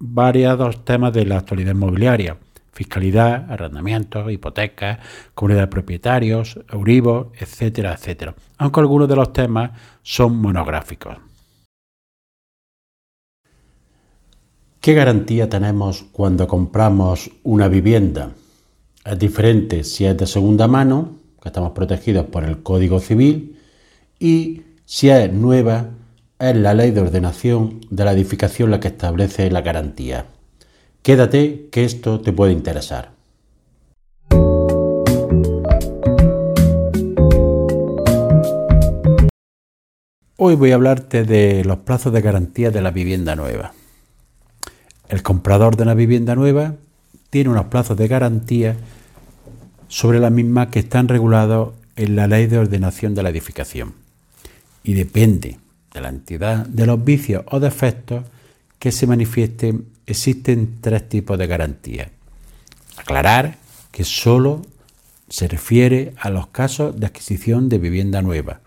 variados temas de la actualidad inmobiliaria, fiscalidad, arrendamientos, hipotecas, comunidad de propietarios, Euribor, etcétera, etcétera, aunque algunos de los temas son monográficos. ¿Qué garantía tenemos cuando compramos una vivienda? Es diferente si es de segunda mano, que estamos protegidos por el Código Civil, y si es nueva, es la ley de ordenación de la edificación la que establece la garantía. Quédate que esto te puede interesar. Hoy voy a hablarte de los plazos de garantía de la vivienda nueva. El comprador de una vivienda nueva tiene unos plazos de garantía sobre la misma que están regulados en la ley de ordenación de la edificación. Y depende de la entidad de los vicios o defectos que se manifiesten, existen tres tipos de garantía. Aclarar que solo se refiere a los casos de adquisición de vivienda nueva,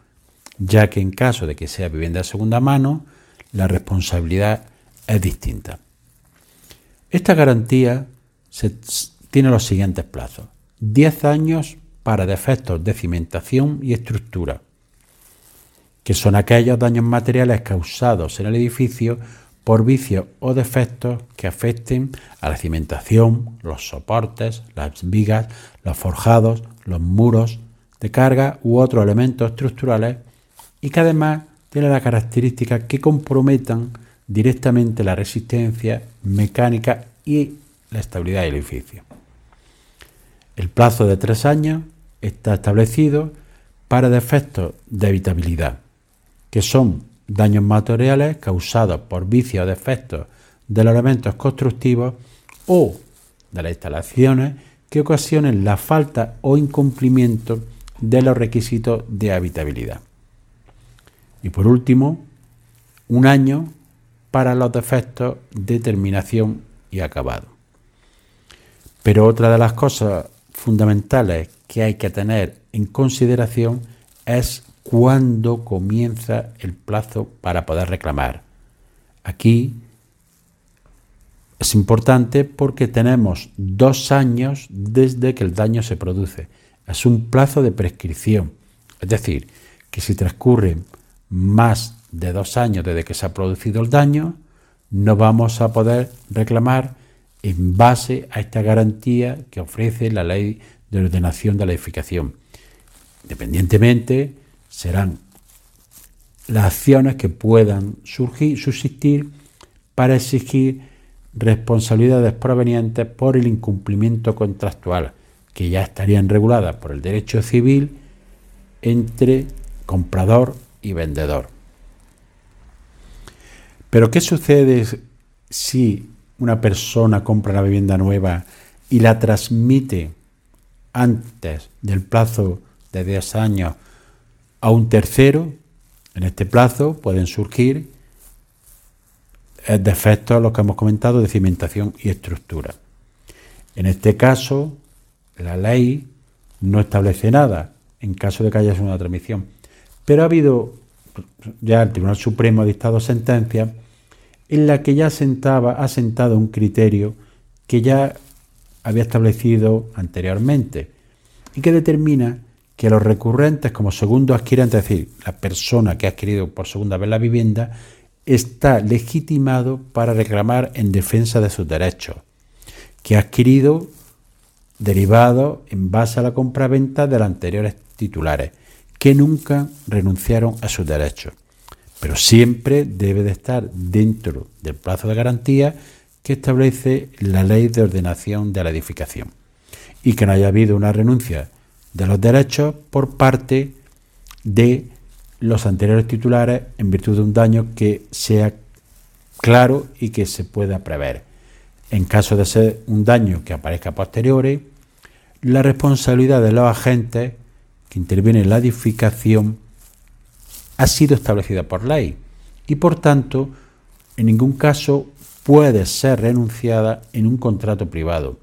ya que en caso de que sea vivienda de segunda mano, la responsabilidad es distinta. Esta garantía tiene los siguientes plazos. 10 años para defectos de cimentación y estructura, que son aquellos daños materiales causados en el edificio por vicios o defectos que afecten a la cimentación, los soportes, las vigas, los forjados, los muros de carga u otros elementos estructurales y que además tienen la característica que comprometan directamente la resistencia mecánica y la estabilidad del edificio. El plazo de tres años está establecido para defectos de habitabilidad, que son daños materiales causados por vicios o defectos de los elementos constructivos o de las instalaciones que ocasionen la falta o incumplimiento de los requisitos de habitabilidad. Y por último, un año para los defectos de terminación y acabado. Pero otra de las cosas fundamentales que hay que tener en consideración es cuándo comienza el plazo para poder reclamar. Aquí es importante porque tenemos dos años desde que el daño se produce. Es un plazo de prescripción. Es decir, que si transcurren más de dos años desde que se ha producido el daño, no vamos a poder reclamar en base a esta garantía que ofrece la ley de ordenación de la edificación. Independientemente, serán las acciones que puedan surgir, subsistir para exigir responsabilidades provenientes por el incumplimiento contractual, que ya estarían reguladas por el derecho civil entre comprador y vendedor. Pero ¿qué sucede si una persona compra la vivienda nueva y la transmite antes del plazo de 10 años a un tercero, en este plazo pueden surgir eh, defectos, los que hemos comentado, de cimentación y estructura. En este caso, la ley no establece nada en caso de que haya una transmisión, pero ha habido, ya el Tribunal Supremo ha dictado sentencia en la que ya sentaba, ha sentado un criterio que ya había establecido anteriormente y que determina que los recurrentes como segundo adquirente, es decir, la persona que ha adquirido por segunda vez la vivienda, está legitimado para reclamar en defensa de sus derechos, que ha adquirido derivado en base a la compraventa de los anteriores titulares, que nunca renunciaron a sus derechos. Pero siempre debe de estar dentro del plazo de garantía que establece la ley de ordenación de la edificación. Y que no haya habido una renuncia de los derechos por parte de los anteriores titulares en virtud de un daño que sea claro y que se pueda prever. En caso de ser un daño que aparezca a posteriori, la responsabilidad de los agentes que intervienen en la edificación ha sido establecida por ley y por tanto en ningún caso puede ser renunciada en un contrato privado,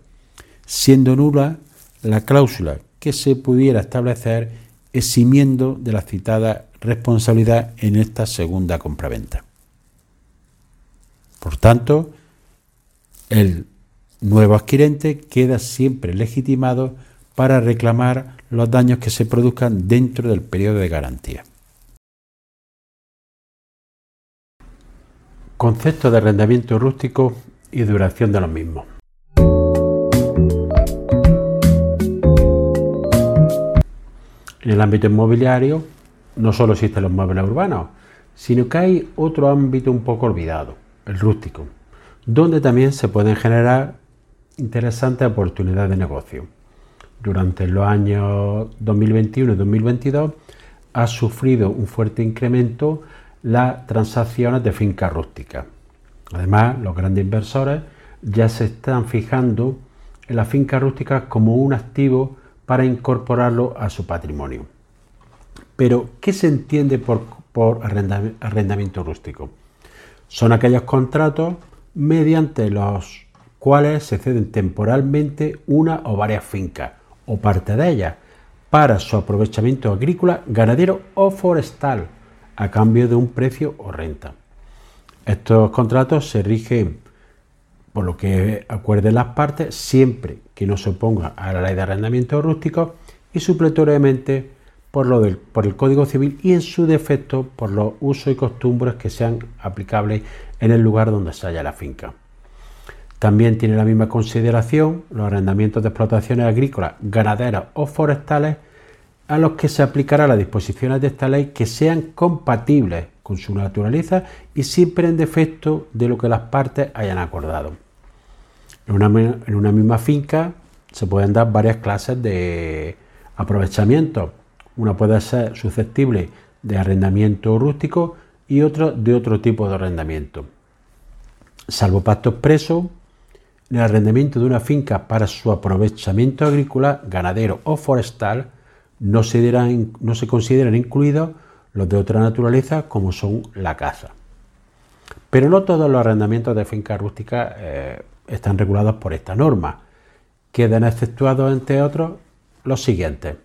siendo nula la cláusula que se pudiera establecer eximiendo de la citada responsabilidad en esta segunda compraventa. Por tanto, el nuevo adquirente queda siempre legitimado para reclamar los daños que se produzcan dentro del periodo de garantía. Concepto de arrendamiento rústico y duración de los mismos. En el ámbito inmobiliario no solo existen los muebles urbanos, sino que hay otro ámbito un poco olvidado, el rústico, donde también se pueden generar interesantes oportunidades de negocio. Durante los años 2021 y 2022 ha sufrido un fuerte incremento las transacciones de fincas rústicas. Además, los grandes inversores ya se están fijando en las fincas rústicas como un activo para incorporarlo a su patrimonio. Pero, ¿qué se entiende por, arrendamiento rústico? Son aquellos contratos mediante los cuales se ceden temporalmente una o varias fincas o parte de ellas para su aprovechamiento agrícola, ganadero o forestal a cambio de un precio o renta. Estos contratos se rigen por lo que acuerden las partes siempre que no se oponga a la ley de arrendamiento rústico y supletoriamente por, lo del, por el Código Civil y en su defecto por los usos y costumbres que sean aplicables en el lugar donde se halla la finca. También tiene la misma consideración los arrendamientos de explotaciones agrícolas, ganaderas o forestales a los que se aplicará las disposiciones de esta ley que sean compatibles con su naturaleza y siempre en defecto de lo que las partes hayan acordado. Una, en una misma finca se pueden dar varias clases de aprovechamiento. Una puede ser susceptible de arrendamiento rústico y otra de otro tipo de arrendamiento. Salvo pacto expreso, el arrendamiento de una finca para su aprovechamiento agrícola, ganadero o forestal, no se, consideran incluidos los de otra naturaleza como son la caza. Pero no todos los arrendamientos de fincas rústicas eh, están regulados por esta norma. Quedan exceptuados, entre otros, los siguientes.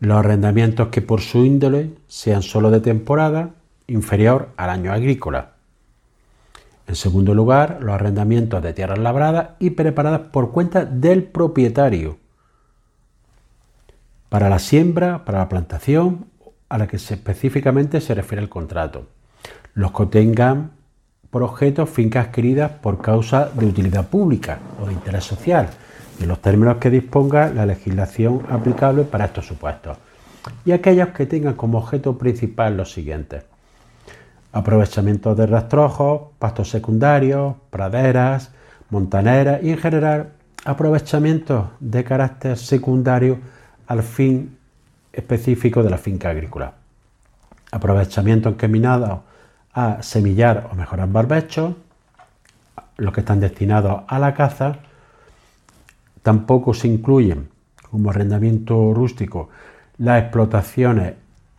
Los arrendamientos que por su índole sean solo de temporada inferior al año agrícola. En segundo lugar, los arrendamientos de tierras labradas y preparadas por cuenta del propietario para la siembra, para la plantación, a la que específicamente se refiere el contrato. Los que tengan por objeto fincas adquiridas por causa de utilidad pública o de interés social, en los términos que disponga la legislación aplicable para estos supuestos. Y aquellos que tengan como objeto principal los siguientes. Aprovechamiento de rastrojos, pastos secundarios, praderas, montaneras y en general aprovechamientos de carácter secundario al fin específico de la finca agrícola. Aprovechamiento encaminado a semillar o mejorar barbechos, los que están destinados a la caza, tampoco se incluyen como arrendamiento rústico las explotaciones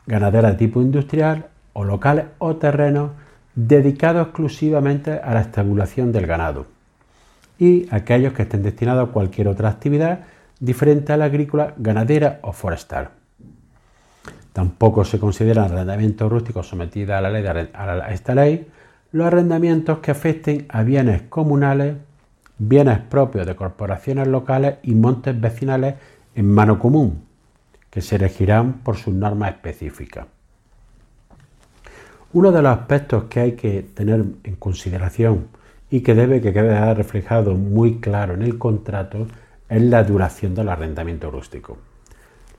ganaderas de tipo industrial o locales o terrenos dedicados exclusivamente a la estabulación del ganado y aquellos que estén destinados a cualquier otra actividad diferente a la agrícola, ganadera o forestal. Tampoco se consideran arrendamientos rústicos sometidos a, esta ley los arrendamientos que afecten a bienes comunales, bienes propios de corporaciones locales y montes vecinales en mano común, que se regirán por sus normas específicas. Uno de los aspectos que hay que tener en consideración y que debe que quedar reflejado muy claro en el contrato es la duración del arrendamiento rústico.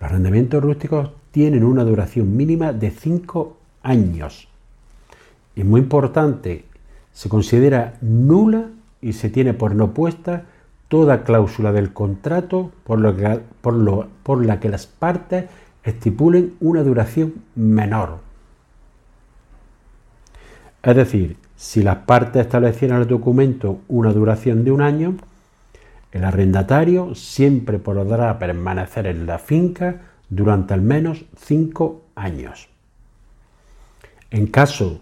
Los arrendamientos rústicos tienen una duración mínima de 5 años. Es muy importante, se considera nula y se tiene por no puesta toda cláusula del contrato por, la que las partes estipulen una duración menor. Es decir, Si las partes establecieran en el documento una duración de un año, el arrendatario siempre podrá permanecer en la finca durante al menos cinco años. En caso,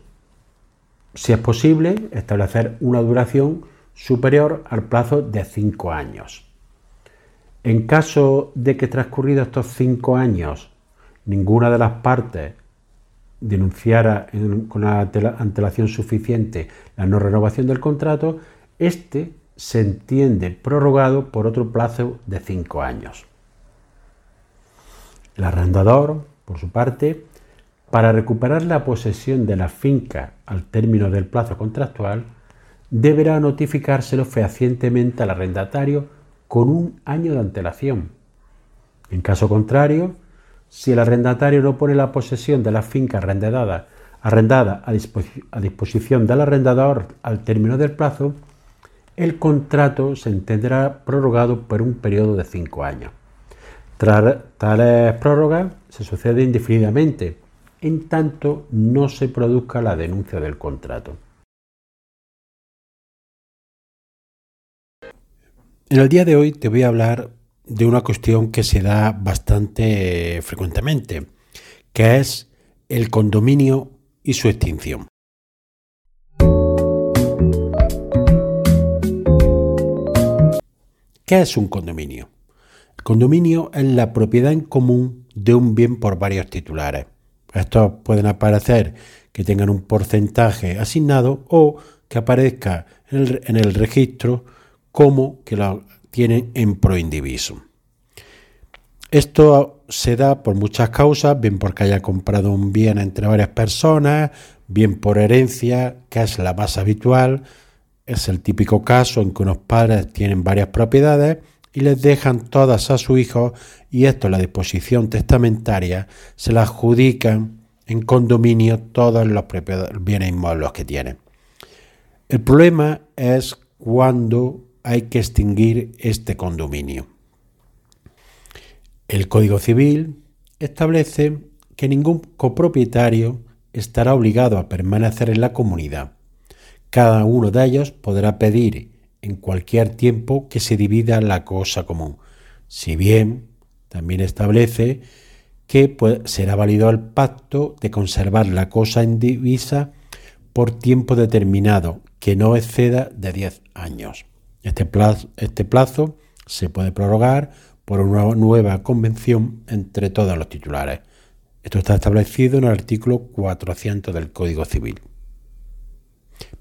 si es posible, establecer una duración superior al plazo de cinco años. En caso de que transcurridos estos cinco años ninguna de las partes denunciara con la antelación suficiente la no renovación del contrato, este se entiende prorrogado por otro plazo de cinco años. El arrendador, por su parte, para recuperar la posesión de la finca al término del plazo contractual, deberá notificárselo fehacientemente al arrendatario con un año de antelación. En caso contrario, si el arrendatario no pone la posesión de la finca arrendada, a, disposición del arrendador al término del plazo, el contrato se entenderá prorrogado por un periodo de cinco años. Tales prórrogas se suceden indefinidamente, en tanto no se produzca la denuncia del contrato. En el día de hoy te voy a hablar de una cuestión que se da bastante frecuentemente, que es el condominio y su extinción. ¿Qué es un condominio? El condominio es la propiedad en común de un bien por varios titulares. Estos pueden aparecer que tengan un porcentaje asignado o que aparezca en el, registro como que lo tienen en proindiviso. Esto se da por muchas causas, bien porque haya comprado un bien entre varias personas, bien por herencia, que es la más habitual. Es el típico caso en que unos padres tienen varias propiedades y les dejan todas a su hijo y esto, la disposición testamentaria, se la adjudican en condominio todos los bienes inmuebles que tienen. El problema es cuando hay que extinguir este condominio. El Código Civil establece que ningún copropietario estará obligado a permanecer en la comunidad. Cada uno de ellos podrá pedir en cualquier tiempo que se divida la cosa común, si bien también establece que será válido el pacto de conservar la cosa en divisa por tiempo determinado, que no exceda de 10 años. Este plazo, este plazo se puede prorrogar por una nueva convención entre todos los titulares. Esto está establecido en el artículo 400 del Código Civil.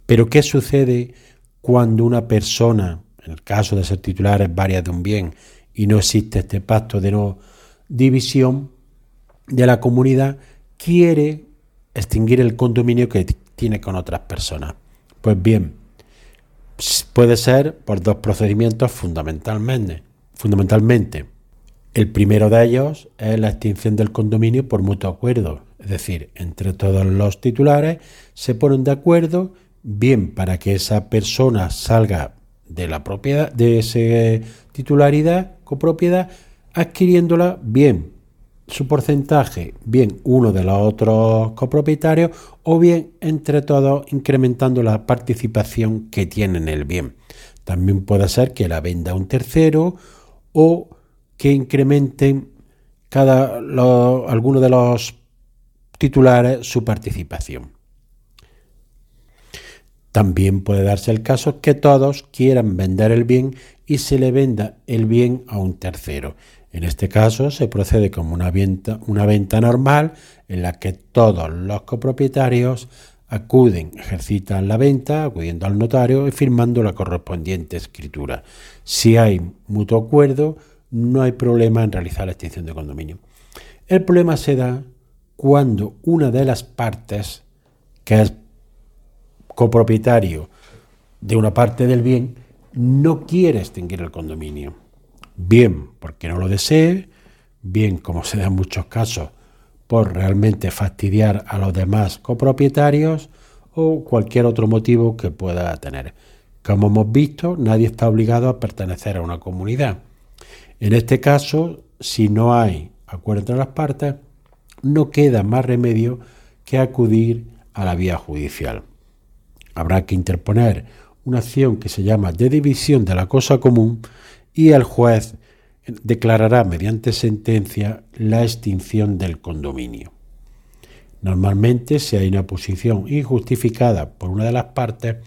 Pero ¿qué sucede cuando una persona, en el caso de ser titulares varias de un bien, y no existe este pacto de no división de la comunidad, quiere extinguir el condominio que tiene con otras personas? Pues bien, puede ser por dos procedimientos fundamentalmente. Fundamentalmente, el primero de ellos es la extinción del condominio por mutuo acuerdo, es decir, entre todos los titulares se ponen de acuerdo bien para que esa persona salga de la propiedad de esa titularidad copropiedad adquiriéndola bien su porcentaje, bien uno de los otros copropietarios o bien entre todos incrementando la participación que tiene en el bien. También puede ser que la venda un tercero o que incrementen cada alguno de los titulares su participación. También puede darse el caso que todos quieran vender el bien y se le venda el bien a un tercero. En este caso se procede como una venta, una venta normal en la que todos los copropietarios acuden, ejercitan la venta, acudiendo al notario y firmando la correspondiente escritura. Si hay mutuo acuerdo, no hay problema en realizar la extinción de condominio. El problema se da cuando una de las partes, que es copropietario de una parte del bien, no quiere extinguir el condominio bien porque no lo desee, bien como se da en muchos casos por realmente fastidiar a los demás copropietarios o cualquier otro motivo que pueda tener. Como hemos visto, nadie está obligado a pertenecer a una comunidad. En este caso, si no hay acuerdo entre las partes, no queda más remedio que acudir a la vía judicial. Habrá que interponer una acción que se llama de división de la cosa común y el juez declarará mediante sentencia la extinción del condominio. Normalmente, si hay una posición injustificada por una de las partes,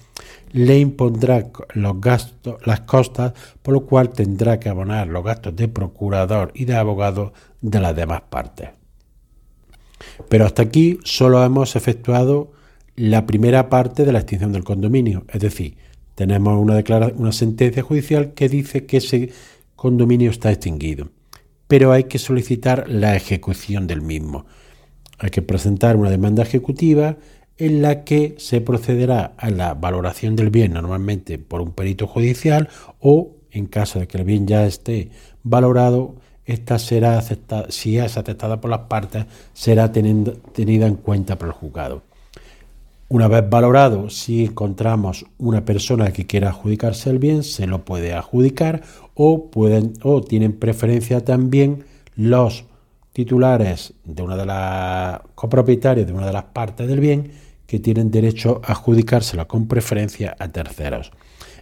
le impondrá los gastos, las costas, por lo cual tendrá que abonar los gastos de procurador y de abogado de las demás partes. Pero hasta aquí solo hemos efectuado la primera parte de la extinción del condominio, es decir, tenemos una, sentencia judicial que dice que ese condominio está extinguido, pero hay que solicitar la ejecución del mismo. Hay que presentar una demanda ejecutiva en la que se procederá a la valoración del bien normalmente por un perito judicial o en caso de que el bien ya esté valorado, esta será aceptada, si es aceptada por las partes, será tenida en cuenta por el juzgado. Una vez valorado, si encontramos una persona que quiera adjudicarse el bien, se lo puede adjudicar o, pueden, o tienen preferencia también los titulares de una de las copropietarios de una de las partes del bien que tienen derecho a adjudicársela con preferencia a terceros.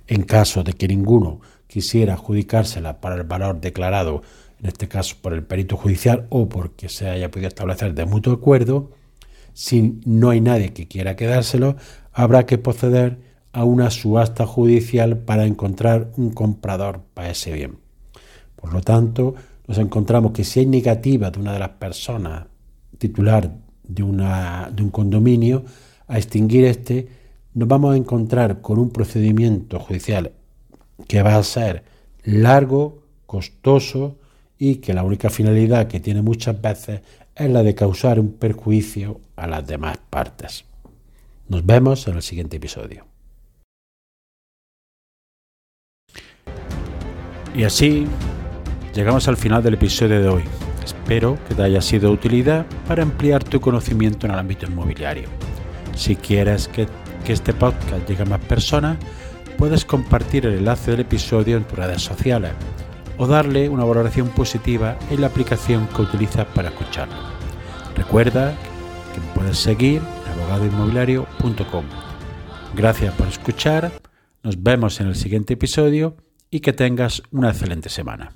En caso de que ninguno quisiera adjudicársela para el valor declarado, en este caso por el perito judicial o porque se haya podido establecer de mutuo acuerdo, si no hay nadie que quiera quedárselo, habrá que proceder a una subasta judicial para encontrar un comprador para ese bien. Por lo tanto, nos encontramos que si hay negativa de una de las personas titular de, un condominio, a extinguir este, nos vamos a encontrar con un procedimiento judicial que va a ser largo, costoso y que la única finalidad que tiene muchas veces es la de causar un perjuicio a las demás partes. Nos vemos en el siguiente episodio. Y así llegamos al final del episodio de hoy. Espero que te haya sido de utilidad para ampliar tu conocimiento en el ámbito inmobiliario. Si quieres que, este podcast llegue a más personas, puedes compartir el enlace del episodio en tus redes sociales o darle una valoración positiva en la aplicación que utilizas para escucharlo. Recuerda que puedes seguir en abogadoinmobiliario.com. Gracias por escuchar, nos vemos en el siguiente episodio y que tengas una excelente semana.